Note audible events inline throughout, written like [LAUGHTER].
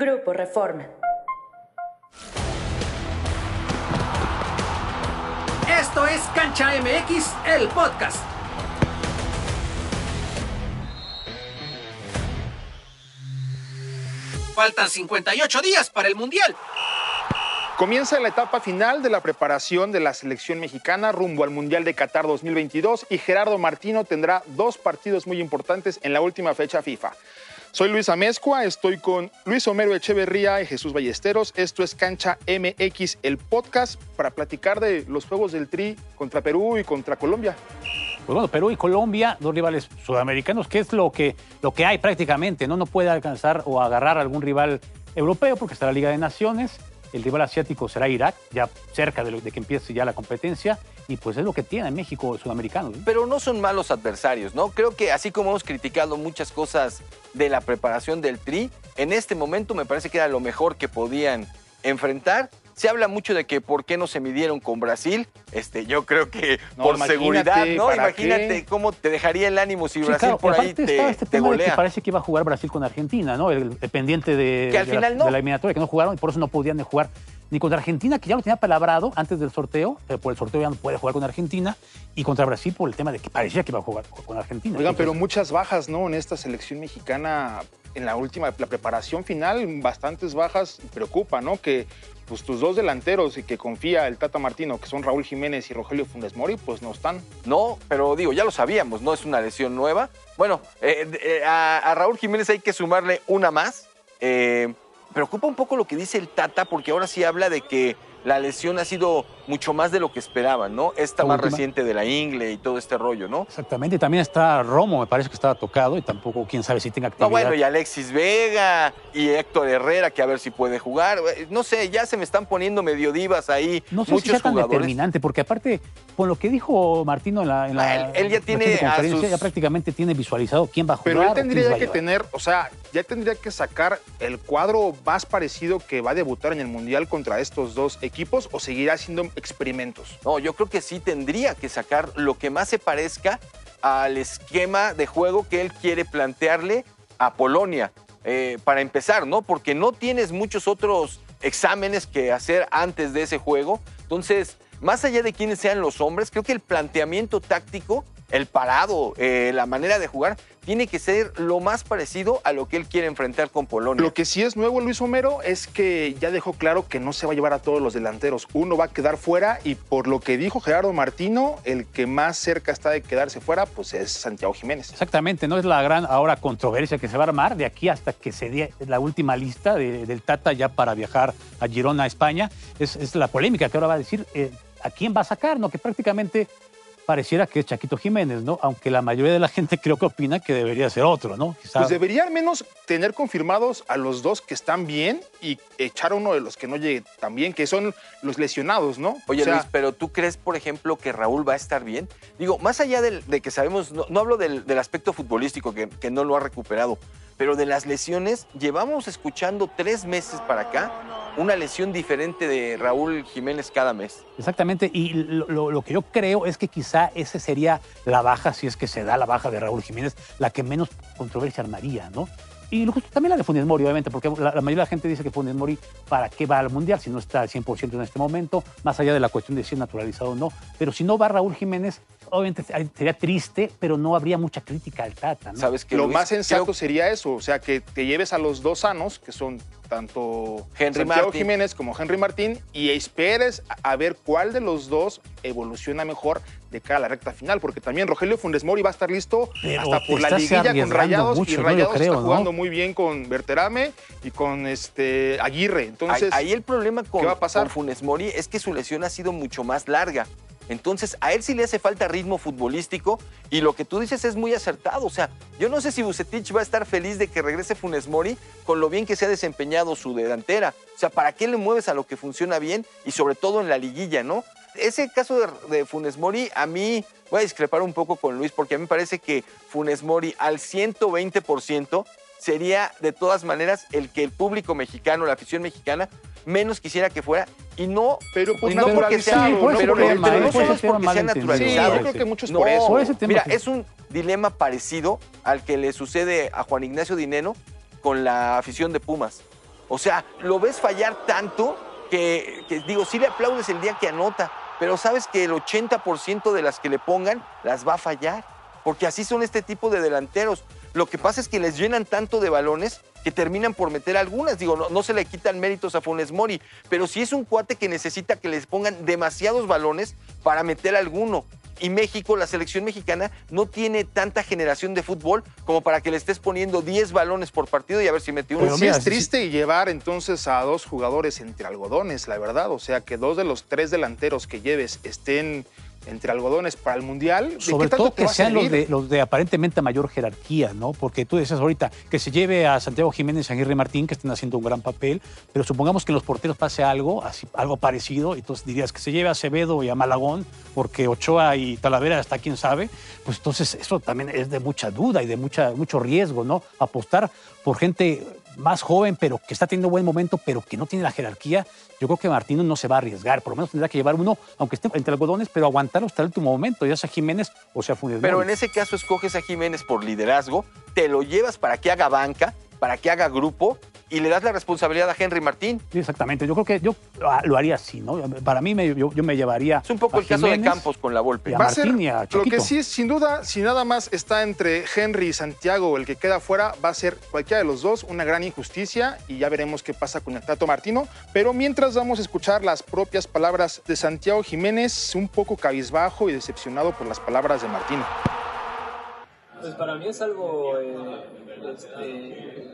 Grupo Reforma. Esto es Cancha MX, el podcast. Faltan 58 días para el Mundial. Comienza la etapa final de la preparación de la selección mexicana rumbo al Mundial de Qatar 2022 y Gerardo Martino tendrá dos partidos muy importantes en la última fecha FIFA. Soy Luis Amezcua, estoy con Luis Homero Echeverría y Jesús Ballesteros. Esto es Cancha MX, el podcast para platicar de los juegos del Tri contra Perú y contra Colombia. Pues bueno, Perú y Colombia, dos rivales sudamericanos, que es lo que, lo que hay prácticamente, ¿no? No puede alcanzar o agarrar algún rival europeo porque está la Liga de Naciones el rival asiático será Irak, ya cerca de, que empiece ya la competencia, y pues es lo que tiene México sudamericanos. Pero no son malos adversarios, ¿no? Creo que así como hemos criticado muchas cosas de la preparación del Tri, en este momento me parece que era lo mejor que podían enfrentar se habla mucho de que por qué no se midieron con Brasil. Este, yo creo que por seguridad, ¿no? Imagínate cómo te dejaría el ánimo si Brasil por ahí te, este tema golea. que parece que iba a jugar Brasil con Argentina, ¿no? El, pendiente de, que al final la, de la eliminatoria, que no jugaron y por eso no podían jugar ni contra Argentina, que ya lo tenía palabrado antes del sorteo, pero por el sorteo ya no puede jugar con Argentina, y contra Brasil por el tema de que parecía que iba a jugar con Argentina. Oigan, pero muchas bajas, ¿no? En esta selección mexicana, en la última, la preparación final, bastantes bajas, preocupa, ¿no? Que pues tus dos delanteros y que confía el Tata Martino, que son Raúl Jiménez y Rogelio Funes Mori, pues no están. No, pero digo, ya lo sabíamos, no es una lesión nueva. Bueno, eh, eh, a, Raúl Jiménez hay que sumarle una más. Eh, preocupa un poco lo que dice el Tata, porque ahora sí habla de que la lesión ha sido mucho más de lo que esperaban, ¿no? Esta más reciente de la Ingle y todo este rollo, ¿no? Exactamente, también está Romo, me parece que estaba tocado y tampoco quién sabe si tenga actividad. No, bueno, y Alexis Vega y Héctor Herrera, que a ver si puede jugar. No sé, ya se me están poniendo medio divas ahí no sé muchos si tan determinante, porque aparte, con lo que dijo Martino en la, en ah, él, ya tiene conferencia, ya prácticamente tiene visualizado quién va a jugar. Pero él tendría que tener, o sea, ya tendría que sacar el cuadro más parecido que va a debutar en el Mundial contra estos dos equipos o seguirá haciendo experimentos. No, yo creo que sí tendría que sacar lo que más se parezca al esquema de juego que él quiere plantearle a Polonia. Eh, para empezar, ¿no? Porque no tienes muchos otros exámenes que hacer antes de ese juego. Entonces, más allá de quiénes sean los hombres, creo que el planteamiento táctico, el parado, eh, la manera de jugar, tiene que ser lo más parecido a lo que él quiere enfrentar con Polonia. Lo que sí es nuevo, Luis Homero, es que ya dejó claro que no se va a llevar a todos los delanteros. Uno va a quedar fuera y por lo que dijo Gerardo Martino, el que más cerca está de quedarse fuera, pues es Santiago Jiménez. Exactamente, no es la gran ahora controversia que se va a armar de aquí hasta que se dé la última lista del Tata ya para viajar a Girona, a España. Es, la polémica que ahora va a decir eh, a quién va a sacar, ¿no? Que prácticamente pareciera que es Chaquito Jiménez, ¿no? Aunque la mayoría de la gente creo que opina que debería ser otro, ¿no? Pues debería al menos tener confirmados a los dos que están bien y echar a uno de los que no llegue tan bien, que son los lesionados, ¿no? Oye, Luis, pero ¿tú crees, por ejemplo, que Raúl va a estar bien? Digo, más allá de, que sabemos, no, hablo del, aspecto futbolístico, que, que no lo ha recuperado, pero de las lesiones, llevamos escuchando tres meses para acá una lesión diferente de Raúl Jiménez cada mes. Exactamente, y lo, que yo creo es que quizá esa sería la baja, si es que se da la baja de Raúl Jiménez, la que menos controversia armaría, ¿no? Y también la de Funes Mori, obviamente, porque la, mayoría de la gente dice que Funes Mori, ¿para qué va al Mundial si no está al 100% en este momento? Más allá de la cuestión de si es naturalizado o no. Pero si no va Raúl Jiménez, obviamente sería triste, pero no habría mucha crítica al Tata. ¿no? ¿Sabes que Lo más sensato sería eso, o sea, que te lleves a los dos sanos, que son tanto Henry Santiago Jiménez como Henry Martín y esperes a ver cuál de los dos evoluciona mejor de cara a la recta final, porque también Rogelio Funes Mori va a estar listo hasta por la liguilla con Rayados y Rayados está jugando muy bien con Berterame y con este Aguirre. Entonces, ahí, el problema con, ¿qué va a pasar? con Funes Mori es que su lesión ha sido mucho más larga. Entonces, a él sí le hace falta ritmo futbolístico y lo que tú dices es muy acertado. O sea, yo no sé si Bucetich va a estar feliz de que regrese Funes Mori con lo bien que se ha desempeñado su delantera. O sea, ¿para qué le mueves a lo que funciona bien y sobre todo en la liguilla, no? Ese caso de, Funes Mori, a mí voy a discrepar un poco con Luis porque a mí me parece que Funes Mori al 120% sería de todas maneras el que el público mexicano, la afición mexicana, menos quisiera que fuera y no, pero pues no porque sea, no, pero no solo es porque sea naturalizado. yo creo que muchos por eso. Mira, es un dilema parecido al que le sucede a Juan Ignacio Dineno con la afición de Pumas. O sea, lo ves fallar tanto que, que, digo, sí le aplaudes el día que anota, pero sabes que el 80% de las que le pongan las va a fallar, porque así son este tipo de delanteros. Lo que pasa es que les llenan tanto de balones que terminan por meter algunas. Digo, no, no, se le quitan méritos a Funes Mori, pero sí es un cuate que necesita que les pongan demasiados balones para meter alguno. Y México, la selección mexicana, no tiene tanta generación de fútbol como para que le estés poniendo 10 balones por partido y a ver si mete uno. Pero sí es triste y llevar entonces a dos jugadores entre algodones, la verdad. O sea, que dos de los tres delanteros que lleves estén entre algodones para el Mundial. ¿de Sobre qué tanto todo que sean los de, los de aparentemente mayor jerarquía, ¿no? Porque tú decías ahorita que se lleve a Santiago Jiménez y a Aguirre Martín, que estén haciendo un gran papel, pero supongamos que en los porteros pase algo, así, algo parecido, entonces dirías que se lleve a Acevedo y a Malagón, porque Ochoa y Talavera hasta quién sabe, pues entonces eso también es de mucha duda y de mucha, mucho riesgo, ¿no? Apostar por gente más joven, pero que está teniendo buen momento, pero que no tiene la jerarquía, yo creo que Martino no se va a arriesgar. Por lo menos tendrá que llevar uno, aunque esté entre algodones, pero aguantarlo hasta el último momento, ya sea Jiménez o sea Funes Pero en ese caso escoges a Jiménez por liderazgo, te lo llevas para que haga banca, para que haga grupo y le das la responsabilidad a Henry Martín. Sí, exactamente. Yo creo que yo ah, lo haría así, ¿no? Para mí, me- yo, yo me llevaría. Es un poco a el caso de. Campos con la Volpe. Va a ser- Martín y a lo que sí es, sin duda, si nada más está entre Henry y Santiago el que queda fuera, va a ser cualquiera de los dos una gran injusticia y ya veremos qué pasa con el Tato Martino. Pero mientras vamos a escuchar las propias palabras de Santiago Jiménez, un poco cabizbajo y decepcionado por las palabras de Martino. Pues para mí es algo eh, este,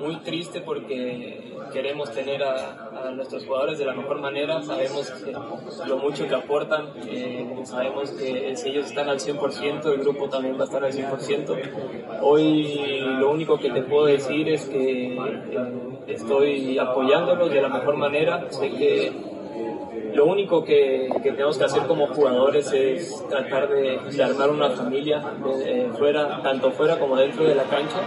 muy triste porque queremos tener a, nuestros jugadores de la mejor manera, sabemos lo mucho que aportan, eh, sabemos que si ellos están al 100%, el grupo también va a estar al 100%. Hoy lo único que te puedo decir es que eh, estoy apoyándolos de la mejor manera, sé que lo único que, tenemos que hacer como jugadores es tratar de, armar una familia eh, fuera, tanto fuera como dentro de la cancha.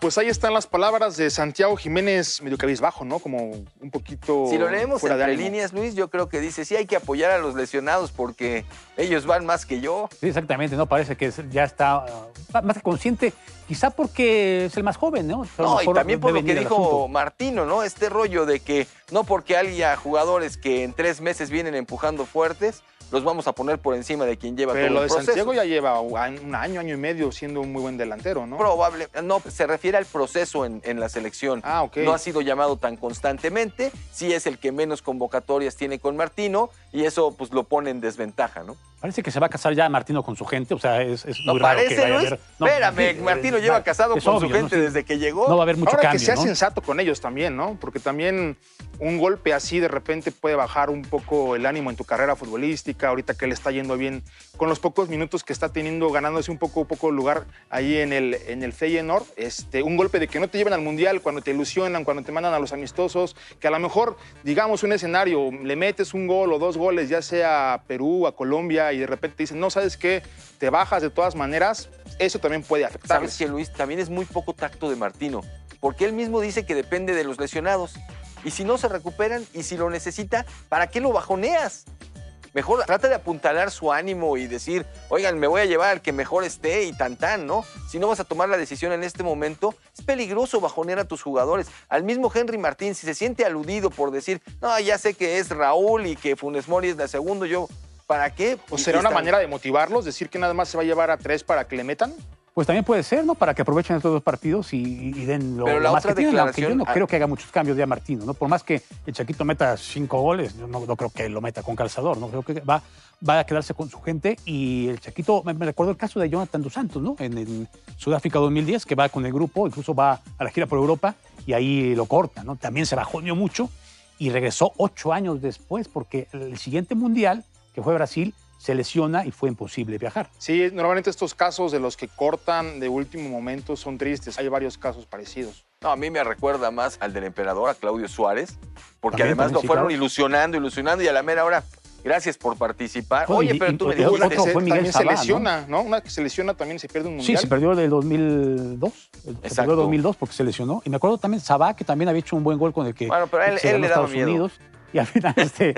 Pues ahí están las palabras de Santiago Jiménez, medio cabizbajo, ¿no? Como un poquito. Si lo leemos fuera entre líneas, Luis, yo creo que dice, sí hay que apoyar a los lesionados porque ellos van más que yo. Sí, exactamente, ¿no? Parece que ya está ah, más que consciente, quizá porque es el más joven, ¿no? No, y también por lo que dijo. Martino, ¿no? Este rollo de que no porque haya jugadores que en tres meses vienen empujando fuertes, los vamos a poner por encima de quien lleva Pero todo lo el de proceso. Santiago ya lleva un año, año y medio siendo un muy buen delantero, ¿no? Probable, no, se refiere al proceso en, en la selección. Ah, ok. No ha sido llamado tan constantemente, sí es el que menos convocatorias tiene con Martino y eso pues lo pone en desventaja, ¿no? Parece que se va a casar ya Martino con su gente, o sea, es, es ¿No muy raro que vaya a Luis? haber... No, Espérame, Martino es- lleva casado con obvio, su ¿no? gente desde que llegó. No va a haber mucho Ahora cambio, que sea ¿no? sensato con ellos también, ¿no? Porque también un golpe así de repente puede bajar un poco el ánimo en tu carrera futbolística. Ahorita que le está yendo bien con los pocos minutos que está teniendo, ganándose un poco, poco lugar ahí en el, en el Feyenoord. Este, un golpe de que no te lleven al mundial cuando te ilusionan, cuando te mandan a los amistosos, que a lo mejor, digamos, un escenario, le metes un gol o dos goles, ya sea a Perú, a Colombia, y de repente te dicen, no, ¿sabes qué? Te bajas de todas maneras. Eso también puede afectar. ¿Sabes que Luis? También es muy poco tacto de Martino, porque él mismo dice que depende de los lesionados. Y si no se recuperan y si lo necesita, ¿para qué lo bajoneas? Mejor trata de apuntalar su ánimo y decir, oigan, me voy a llevar al que mejor esté y tan tan, ¿no? Si no vas a tomar la decisión en este momento, es peligroso bajonear a tus jugadores. Al mismo Henry Martín, si se siente aludido por decir, no, ya sé que es Raúl y que Funes Mori es la segundo, yo, ¿para qué? ¿O Y- será una manera de motivarlos? ¿Decir que nada más se va a llevar a tres para que le metan? Pues también puede ser, ¿no? Para que aprovechen estos dos partidos y, y den lo, Pero lo la más otra que tienen, aunque yo no creo que haga muchos cambios ya Martino, ¿no? Por más que el Chaquito meta cinco goles, yo no, no creo que lo meta con calzador, ¿no? Creo que va, va a quedarse con su gente y el Chaquito, me, recuerdo el caso de Jonathan Dos Santos, ¿no? En, en Sudáfrica 2010, que va con el grupo, incluso va a la gira por Europa y ahí lo corta, ¿no? También se bajoneó mucho y regresó ocho años después porque el siguiente mundial, que fue Brasil, se lesiona y fue imposible viajar. Sí, normalmente estos casos de los que cortan de último momento son tristes. Hay varios casos parecidos. No, a mí me recuerda más al del emperador, a Claudio Suárez, porque También, además también, lo sí, fueron claro. ilusionando, ilusionando y a la mera hora, gracias por participar. Bueno, Oye, y- pero y- tú me dijiste, que se- fue Miguel también Sabá, se lesiona, ¿no? Una que se lesiona también se pierde un Sí, mundial. se perdió del 2002. Se Exacto. perdió 2002 porque se lesionó. Y me acuerdo también Sabá, que también había hecho un buen gol con el que Bueno, pero él- se él le daba Estados miedo. Unidos. Y al final, [LAUGHS] este,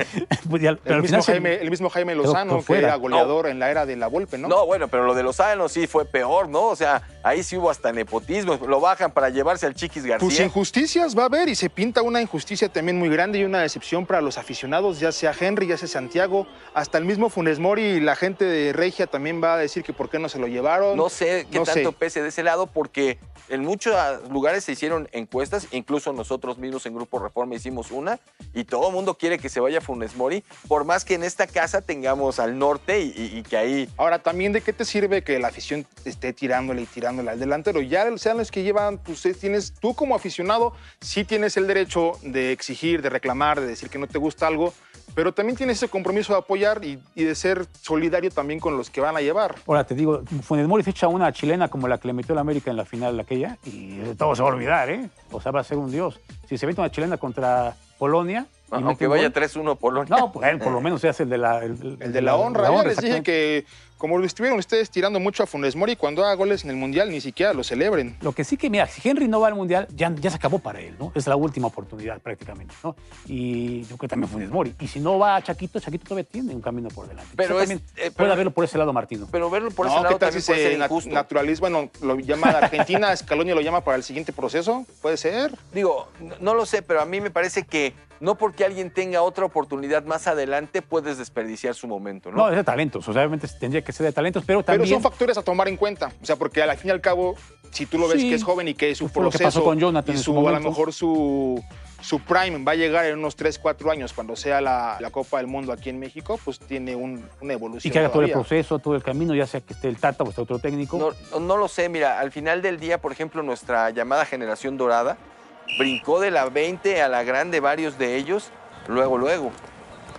pues ya- pero El al mismo, final se- Jaime, el mismo Jaime Lozano, que fuera. era goleador en la era de la Volpe, ¿no? No, bueno, pero lo de Lozano sí fue peor, ¿no? O sea, ahí sí hubo hasta nepotismo. Lo bajan para llevarse al Chiquis García. Pues injusticias va a haber y se pinta una injusticia también muy grande y una decepción para los aficionados, ya sea Henry, ya sea Santiago, hasta el mismo Funes Mori y la gente de Regia también va a decir que por qué no se lo llevaron. No sé qué No sé. tanto pese de ese lado, porque en muchos lugares se hicieron encuestas, incluso nosotros mismos en Grupo Reforma hicimos una, y todo el mundo quiere que se vaya Funes Mori, por más que en esta casa tengamos al norte y, y- y que ahí Ahora, también de qué te sirve que la afición esté tirándole y tirándole al delantero. Ya sean los que llevan, pues tienes, tú como aficionado, sí tienes el derecho de exigir, de reclamar, de decir que no te gusta algo, pero también tienes ese compromiso de apoyar y, y de ser solidario también con los que van a llevar. Ahora te digo, Funes Mori ficha una chilena como la que le metió la América en la final aquella y todo se va a olvidar, ¿eh? O sea, va a ser un dios. Si se mete una chilena contra Polonia. Aunque un vaya gol, 3-1 Polonia. No, pues él por lo menos se hace el de la. El, El de la honra, ya les dije que como lo estuvieron ustedes tirando mucho a Funes Mori, cuando haga goles en el Mundial ni siquiera lo celebren. Lo que sí que, mira, si Henry no va al Mundial, ya, ya se acabó para él, ¿no? Es la última oportunidad prácticamente, ¿no? Y yo creo que también Funes Mori. Y si no va a Chaquito, Chaquito todavía tiene un camino por delante. Pero Quizá es- también eh, puede verlo por ese lado, Martino. Pero verlo por no, ese lado ¿qué tal si también puede ser injusto. naturaliza? Bueno, lo llama a Argentina, [LAUGHS] Scaloni lo llama para el siguiente proceso, puede ser. Digo, no, no lo sé, pero a mí me parece que no porque alguien tenga otra oportunidad más adelante puedes desperdiciar su momento, ¿no? No, es de talentos. O sea, obviamente tendría que de talentos, pero Pero también. son factores a tomar en cuenta. O sea, porque al fin y al cabo, si tú lo ves Sí. que es joven y que su Fue lo que proceso pasó con Jonathan y en su a lo mejor su, su prime va a llegar en unos 3, 4 años cuando sea la, la Copa del Mundo aquí en México, pues tiene un- una evolución. y que haga todo el proceso, todo el camino, ya sea que esté el Tata o esté otro técnico. No, no lo sé, mira, al final del día, por ejemplo, nuestra llamada generación dorada brincó de la 20 a la grande varios de ellos, luego, luego.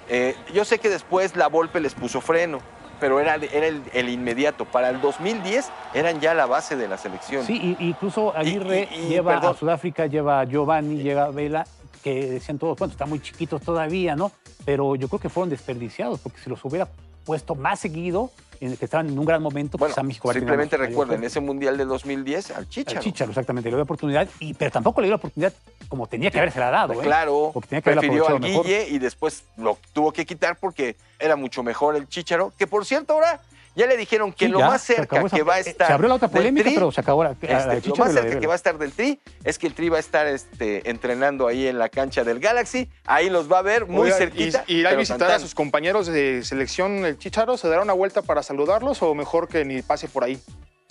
Eh, yo sé que después la Volpe les puso freno, pero era, era el, el inmediato. Para el 2010 eran ya la base de la selección. Sí, y- incluso Aguirre y- y, lleva perdón. a Sudáfrica, lleva a Giovanni, lleva a Vela, que decían todos, bueno, están muy chiquitos todavía, ¿no? Pero yo creo que fueron desperdiciados, porque si los hubiera puesto más seguido, en que estaban en un gran momento, Bueno, quizá México simplemente recuerden, fuerza. ese Mundial de 2010 al Chicharo. Al Chicharo, exactamente, le dio la oportunidad, y, pero tampoco le dio la oportunidad como tenía que haberse dado, ¿eh? Claro, Porque tenía que prefirió al mejor. Guille y después lo tuvo que quitar porque era mucho mejor el Chicharo, que por cierto ahora ya le dijeron que Sí, lo ya, más cerca esa- que va a estar. Se abrió la otra del polémica, Tri, pero se acabó la, este, lo más de cerca que va a estar del Tri es que el Tri va a estar este, entrenando ahí en la cancha del Galaxy. Ahí los va a ver muy Oigan, cerquita. ¿Y irá a visitar tan, a sus compañeros de selección el Chicharo? ¿Se dará una vuelta para saludarlos o mejor que ni pase por ahí?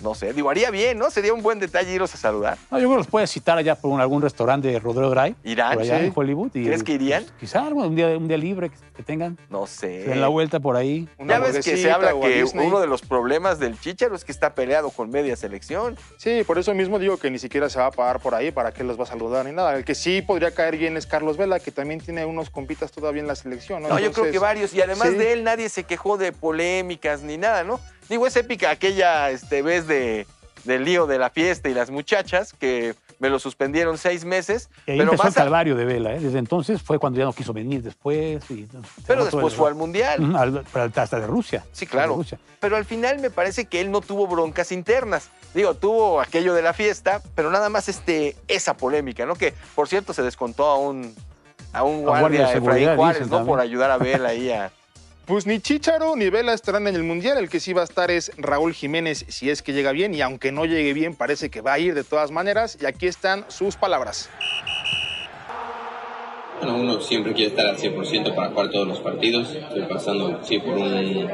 No sé, digo, haría bien, ¿no? Sería un buen detalle irlos a saludar. No, yo creo que los puedes citar allá por un- algún restaurante de Rodrigo Drive. ¿Irán? Por allá sí. en Hollywood. y, ¿Crees que irían? pues, quizá bueno, un, día, un día libre que, que tengan. No Se den sé. la vuelta por ahí. Una Ya ves que se habla que Disney. uno de los problemas del Chicharo es que está peleado con media selección. Sí, por eso mismo digo que ni siquiera se va a pagar por ahí para que los va a saludar ni nada. El que sí podría caer bien es Carlos Vela, que también tiene unos compitas todavía en la selección. No, No, yo creo que varios. Y además sí. de él, nadie se quejó de polémicas ni nada, ¿no? Digo, es épica aquella este, vez de, del lío de la fiesta y las muchachas que me lo suspendieron seis meses. Y ahí pero empezó el más a- calvario de Vela. ¿eh? Desde entonces fue cuando ya no quiso venir después. y- pero después el- fue al Mundial. Al- hasta de Rusia. Sí, claro. Rusia. Pero al final me parece que él no tuvo broncas internas. Digo, tuvo aquello de la fiesta, pero nada más este, esa polémica, ¿no? Que, por cierto, se descontó a un, a un A guardia de Efraín Juárez, dicen ¿no? también. Por ayudar a Bel ahí a... Pues ni Chicharo ni Vela estarán en el Mundial. El que sí va a estar es Raúl Jiménez, si es que llega bien. Y aunque no llegue bien, parece que va a ir de todas maneras. Y aquí están sus palabras. Bueno, uno siempre quiere estar al 100% para jugar todos los partidos. Estoy pasando, sí, por un,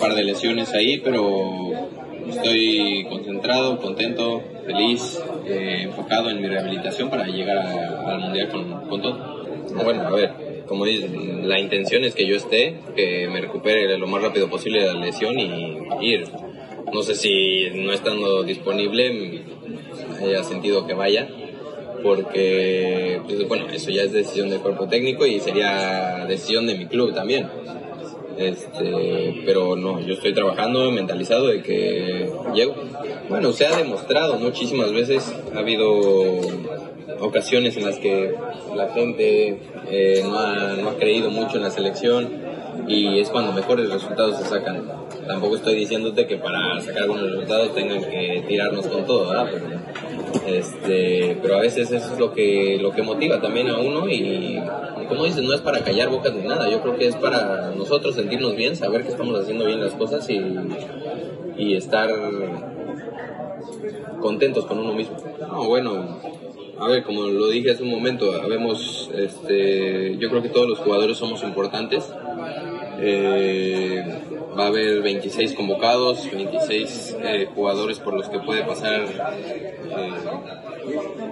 par de lesiones ahí, pero estoy concentrado, contento, feliz, eh, enfocado en mi rehabilitación para llegar a- al Mundial con, con todo. Bueno, a ver, como dices, la intención es que yo esté, que me recupere lo más rápido posible de la lesión y ir. No sé si no estando disponible haya sentido que vaya, porque, pues, bueno, eso ya es decisión del cuerpo técnico y sería decisión de mi club también. Este, pero no, yo estoy trabajando mentalizado de que llego. Bueno, se ha demostrado muchísimas veces, ha habido ocasiones en las que la gente eh, no, ha, no ha creído mucho en la selección y es cuando mejores resultados se sacan. Tampoco estoy diciéndote que para sacar buenos resultados tengan que tirarnos con todo, Este, pero a veces eso es lo que, lo que motiva también a uno y, como dices, no es para callar bocas ni nada, yo creo que es para nosotros sentirnos bien, saber que estamos haciendo bien las cosas y, y estar contentos con uno mismo. No, bueno, a ver, como lo dije hace un momento, habemos, este, yo creo que todos los jugadores somos importantes. Eh, va a haber 26 convocados, 26 eh, jugadores por los que puede pasar eh,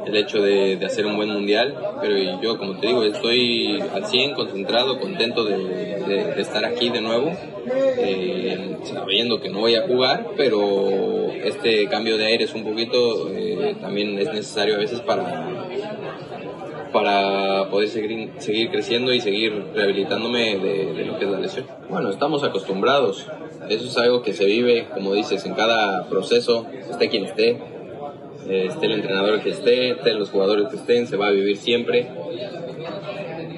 el hecho de, de hacer un buen mundial, pero yo, como te digo, estoy al 100 concentrado, contento de, de- de estar aquí de nuevo, eh, sabiendo que no voy a jugar, pero este cambio de aires un poquito eh, también es necesario a veces para para poder seguir, seguir creciendo y seguir rehabilitándome de, de lo que es la lesión. Bueno, estamos acostumbrados. Eso es algo que se vive, como dices, en cada proceso, esté quien esté, esté el entrenador que esté, estén los jugadores que estén, se va a vivir siempre.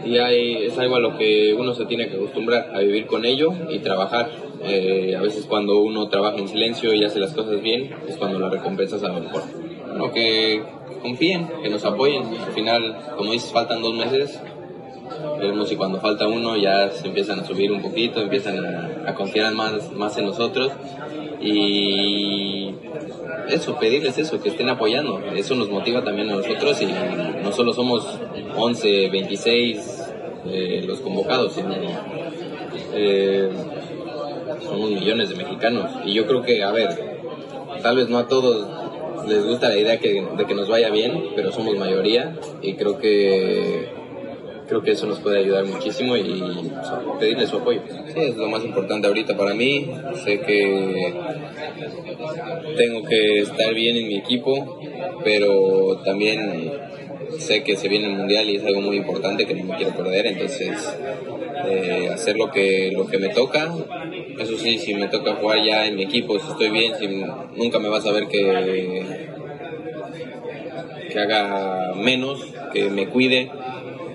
Y hay, es algo a lo que uno se tiene que acostumbrar, a vivir con ello y trabajar. Eh, a veces cuando uno trabaja en silencio y hace las cosas bien, es cuando la recompensa sabe mejor. Bueno, que confíen, que nos apoyen. Al final, como dices, faltan dos meses. Veremos si cuando falta uno ya se empiezan a subir un poquito, empiezan a, a confiar más, más en nosotros. Y eso, pedirles eso, que estén apoyando. Eso nos motiva también a nosotros y no solo somos 11, 26 eh, los convocados, sino eh, somos millones de mexicanos. Y yo creo que, a ver, tal vez no a todos les gusta la idea que- de que nos vaya bien, pero somos mayoría y creo que creo que eso nos puede ayudar muchísimo y pedirles su apoyo. Sí, es lo más importante ahorita para mí. Sé que tengo que estar bien en mi equipo, pero también sé que se viene el mundial y es algo muy importante que no me quiero perder, entonces eh, hacer lo que lo que me toca. Eso sí, si me toca jugar ya en mi equipo, si estoy bien, si nunca me vas a ver que que haga menos, que me cuide,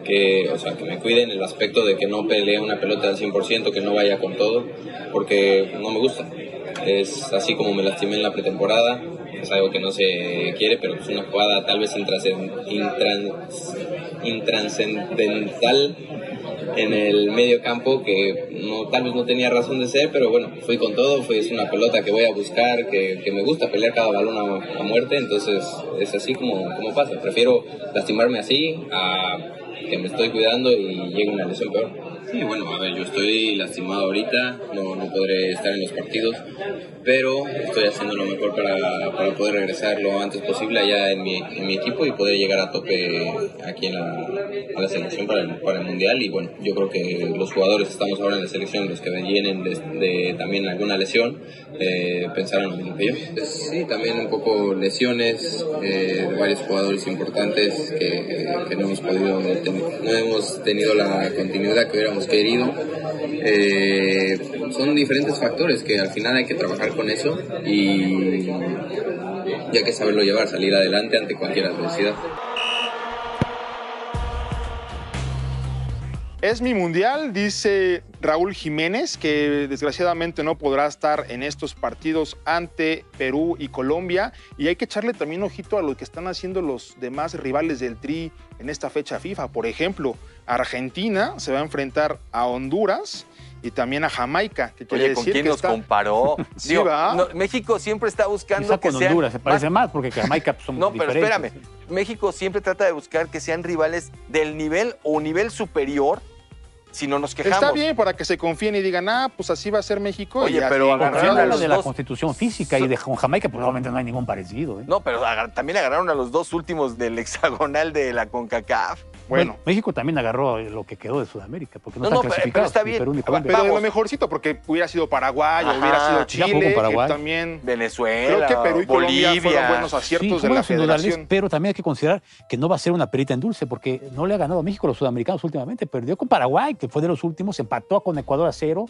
que, o sea, que me cuide en el aspecto de que no pelee una pelota al 100%, que no vaya con todo, porque no me gusta. Es así como me lastimé en la pretemporada, es algo que no se quiere, pero es una jugada tal vez intranscendental en el medio campo que no, tal vez no tenía razón de ser, pero bueno, fui con todo, fue es una pelota que voy a buscar, que, que me gusta pelear cada balón a, a muerte, entonces es así como, como pasa. Prefiero lastimarme así a que me estoy cuidando y llegue una lesión peor. Sí, bueno, a ver, yo estoy lastimado ahorita, no, no podré estar en los partidos, pero estoy haciendo lo mejor para, para poder regresar lo antes posible allá en mi, en mi equipo y poder llegar a tope aquí en la, la selección para el, para el Mundial. Y bueno, yo creo que los jugadores que estamos ahora en la selección, los que vienen de, de también alguna lesión, eh, pensaron lo mismo que yo. Sí, también un poco lesiones eh, de varios jugadores importantes que, que no hemos podido, no hemos tenido la continuidad que hubiéramos querido. Eh, son diferentes factores que al final hay que trabajar con eso y, y hay que saberlo llevar, salir adelante ante cualquier adversidad. Es mi mundial, dice Raúl Jiménez, que desgraciadamente no podrá estar en estos partidos ante Perú y Colombia. Y hay que echarle también ojito a lo que están haciendo los demás rivales del Tri en esta fecha FIFA. Por ejemplo, Argentina se va a enfrentar a Honduras y también a Jamaica. Que Oye, ¿con decir quién que nos está- comparó? [LAUGHS] Sí, Digo, ¿va? no, México siempre está buscando que con sean Honduras se parece más- más, porque Jamaica pues, son [LAUGHS] No, pero diferentes. espérame. México siempre trata de buscar que sean rivales del nivel o nivel superior, si no nos quejamos. Está bien para que se confíen y digan, ah, pues así va a ser México. y Oye, ya pero agarraron a los de la dos. constitución física y de con Jamaica, pues obviamente no hay ningún parecido. ¿eh? No, pero agar- también agarraron a los dos últimos del hexagonal de la CONCACAF. Bueno, México también agarró lo que quedó de Sudamérica, porque no, No, están no, pero- clasificados. pero está bien. Perú Pero- Colombia. lo mejorcito, porque hubiera sido Paraguay o Ajá, hubiera sido Chile, que Paraguay. también... Venezuela, Creo que Perú y Colombia Bolivia. fueron buenos aciertos Sí, de la federación. pero también hay que considerar que no va a ser una perita en dulce, porque no le ha ganado a México a los sudamericanos últimamente. Perdió con Paraguay, que fue de los últimos, empató con Ecuador a cero,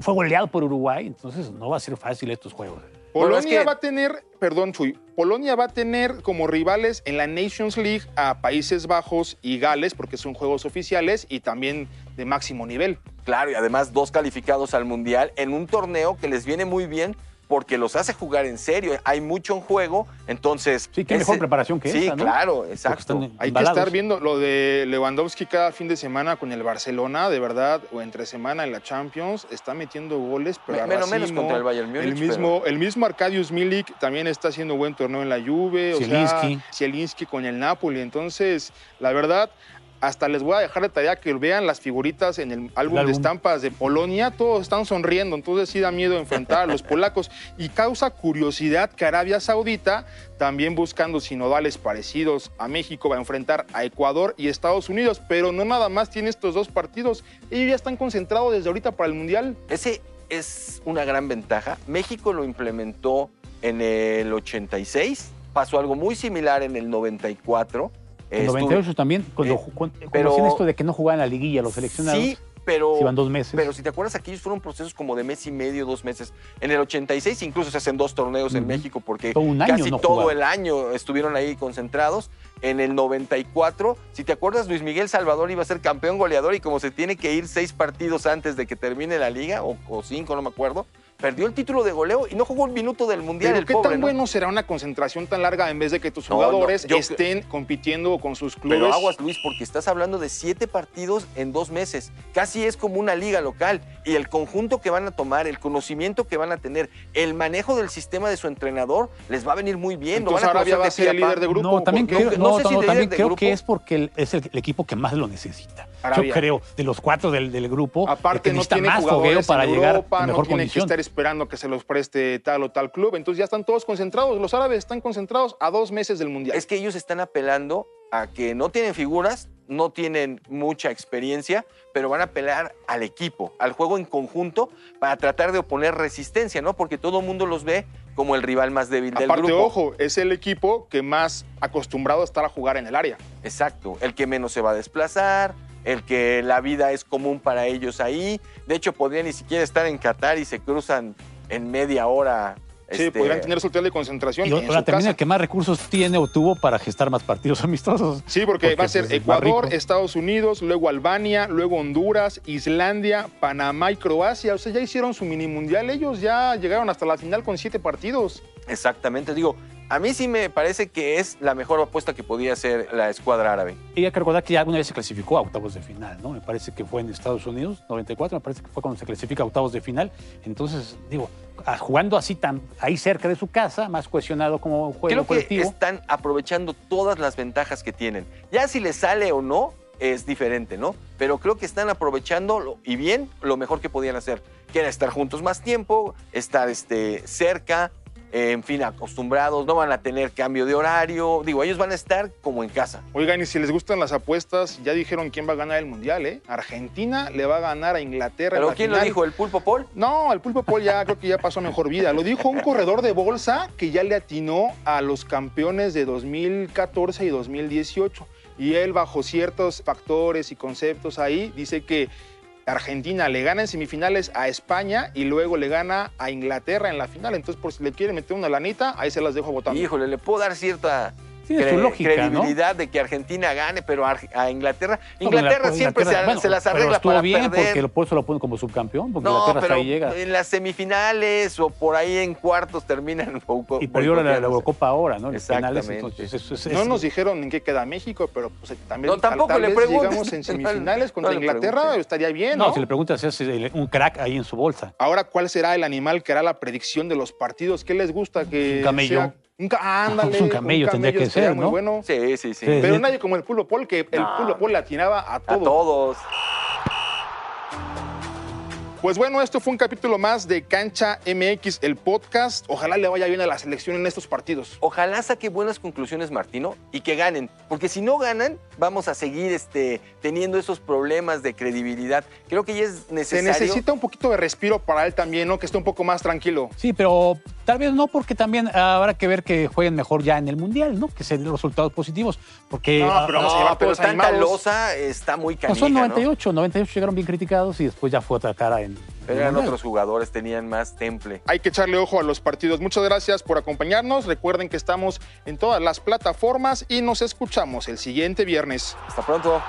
fue goleado por Uruguay, entonces no va a ser fácil estos juegos. Bueno, Polonia es que- va a tener, perdón, Chuy, Polonia va a tener como rivales en la Nations League a Países Bajos y Gales, porque son juegos oficiales y también de máximo nivel. Claro, y además dos calificados al Mundial en un torneo que les viene muy bien porque los hace jugar en serio. Hay mucho en juego, entonces. Sí, qué mejor preparación que sí, esa, ¿no? claro, exacto. Hay que estar viendo lo de Lewandowski cada fin de semana con el Barcelona, de verdad, o entre semana en la Champions, está metiendo goles, pero Me- a menos- menos contra el Bayern Múnich, El mismo, el mismo Arkadiusz Milik también está haciendo buen torneo en la Juve, o Zielinski. sea, Zielinski con el Napoli. Entonces, la verdad, hasta les voy a dejar de tarea que vean las figuritas en el álbum, de álbum. estampas de Polonia, todos están sonriendo, entonces sí da miedo enfrentar a los polacos y causa curiosidad que Arabia Saudita, también buscando sinodales parecidos a México, va a enfrentar a Ecuador y Estados Unidos, pero no nada más tiene estos dos partidos, ellos ya están concentrados desde ahorita para el Mundial. Ese es una gran ventaja. México lo implementó en el 86, pasó algo muy similar en el 94. En Estuvo- 98 también, cuando, eh, cuando, pero- hacían esto de que no jugaban la liguilla los seleccionados, Sí, pero, se iban dos meses. pero si te acuerdas, aquellos fueron procesos como de mes y medio, dos meses. En el 86 incluso se hacen dos torneos en. México porque Todo un año casi no todo jugaban. el año estuvieron ahí concentrados. En el 94, si te acuerdas, Luis Miguel Salvador iba a ser campeón goleador y como se tiene que ir seis partidos antes de que termine la liga, o, o cinco, no me acuerdo, perdió el título de goleo y no jugó un minuto del Mundial. Pero el qué pobre, tan ¿no? bueno será una concentración tan larga en vez de que tus No, no, jugadores yo- estén compitiendo con sus clubes. Pero aguas, Luis, porque estás hablando de siete partidos en dos meses. Casi es como una liga local. Y el conjunto que van a tomar, el conocimiento que van a tener, el manejo del sistema de su entrenador, les va a venir muy bien. Entonces van a Arabia va a ser el líder de grupo. No, también creo, sé si también creo grupo. que es porque el- es el, el equipo que más lo necesita. Arabia. Yo creo, de los cuatro del, del grupo, Aparte no tiene más fogueo jugadores para en llegar Europa, en no mejor tiene que estar esperando que se los preste tal o tal club. Entonces ya están todos concentrados. Los árabes están concentrados a dos meses del Mundial. Es que ellos están apelando a que no tienen figuras, no tienen mucha experiencia, pero van a apelar al equipo, al juego en conjunto, para tratar de oponer resistencia, ¿no? Porque todo el mundo los ve como el rival más débil del Aparte, grupo. ojo, es el equipo que más acostumbrado a estar a jugar en el área. Exacto, el que menos se va a desplazar, el que la vida es común para ellos ahí. De hecho, podrían ni siquiera estar en Qatar y se cruzan en media hora. Sí, este, podrían tener su hotel de concentración Y ahora también casa. el que más recursos tiene o tuvo para gestar más partidos [LAUGHS] amistosos. Sí, porque, va a ser pues, Ecuador. Estados Unidos, luego Albania, luego Honduras, Islandia, Panamá y Croacia. O sea, ya hicieron su mini mundial. Ellos ya llegaron hasta la final con siete partidos. Exactamente, digo, a mí sí me parece que es la mejor apuesta que podía hacer la escuadra árabe. Y hay que recordar que ya alguna vez se clasificó a octavos de final, ¿no? Me parece que fue en Estados Unidos, 94, me parece que fue cuando se clasifica a octavos de final. Entonces, digo, jugando así tan ahí cerca de su casa, más cohesionado como juego Creo que están aprovechando todas las ventajas que tienen. Ya si les sale o no es diferente, ¿no? Pero creo que están aprovechando lo- y bien lo mejor que podían hacer, que era estar juntos más tiempo, estar este, cerca, en fin, acostumbrados, no van a tener cambio de horario. Digo, ellos van a estar como en casa. Oigan, y si les gustan las apuestas, ya dijeron quién va a ganar el mundial, ¿eh? Argentina le va a ganar a Inglaterra. en ¿Pero la quién lo dijo? ¿El Pulpo Paul? No, el Pulpo Paul ya creo que ya pasó mejor vida. Lo dijo un corredor de bolsa que ya le atinó a los campeones de 2014 y 2018. Y él, bajo ciertos factores y conceptos ahí, dice que Argentina le gana en semifinales a España y luego le gana a Inglaterra en la final. Entonces, por si le quieren meter una lanita, ahí se las dejo votando. Híjole, le puedo dar cierta Tiene su lógica, ¿no? credibilidad de que Argentina gane, pero a, a Inglaterra. No, Inglaterra siempre Inglaterra, se, bueno, se las pero arregla estuvo para bien perder. porque lo- por eso lo ponen como subcampeón, porque No, Inglaterra hasta pero ahí llega. en las semifinales o por ahí en cuartos terminan [LAUGHS] poco- Y perdió la, la. Eurocopa ahora, ¿no? Exactamente. entonces, eso es- No nos dijeron en qué queda México, pero pues, también No, tampoco tal le llegamos en [LAUGHS] semifinales no contra Inglaterra, estaría bien, no, ¿no? si le preguntas, es un crack ahí en su bolsa. Ahora, ¿cuál será el animal que hará la predicción de los partidos? ¿Qué les gusta que Un camello. sea? Un ca- ándale, Un camello tendría que ser, muy ¿no? bueno. Sí, sí, sí. Sí. Pero nadie como el Pulpo Paul, que el No. Pulpo Paul le atinaba a A todo. todos. Pues bueno, esto fue un capítulo más de Cancha MX, el podcast. Ojalá le vaya bien a la selección en estos partidos. Ojalá saque buenas conclusiones Martino y que ganen, porque si no ganan, vamos a seguir este, teniendo esos problemas de credibilidad. Creo que ya es Se necesario. necesita un poquito de respiro para él también, ¿no? Que esté un poco más tranquilo. Sí, pero tal vez no, porque también habrá que ver que jueguen mejor ya en el Mundial, ¿no? Que se den resultados positivos. Porque No, ah, pero vamos a llevar pero tanta losa está muy no, canija, son ¿no? 98, 98 llegaron bien criticados y después ya fue otra cara en eran, otros jugadores, tenían más temple. Hay que echarle ojo a los partidos. Muchas gracias por acompañarnos. Recuerden que estamos en todas las plataformas y nos escuchamos el siguiente viernes. Hasta pronto.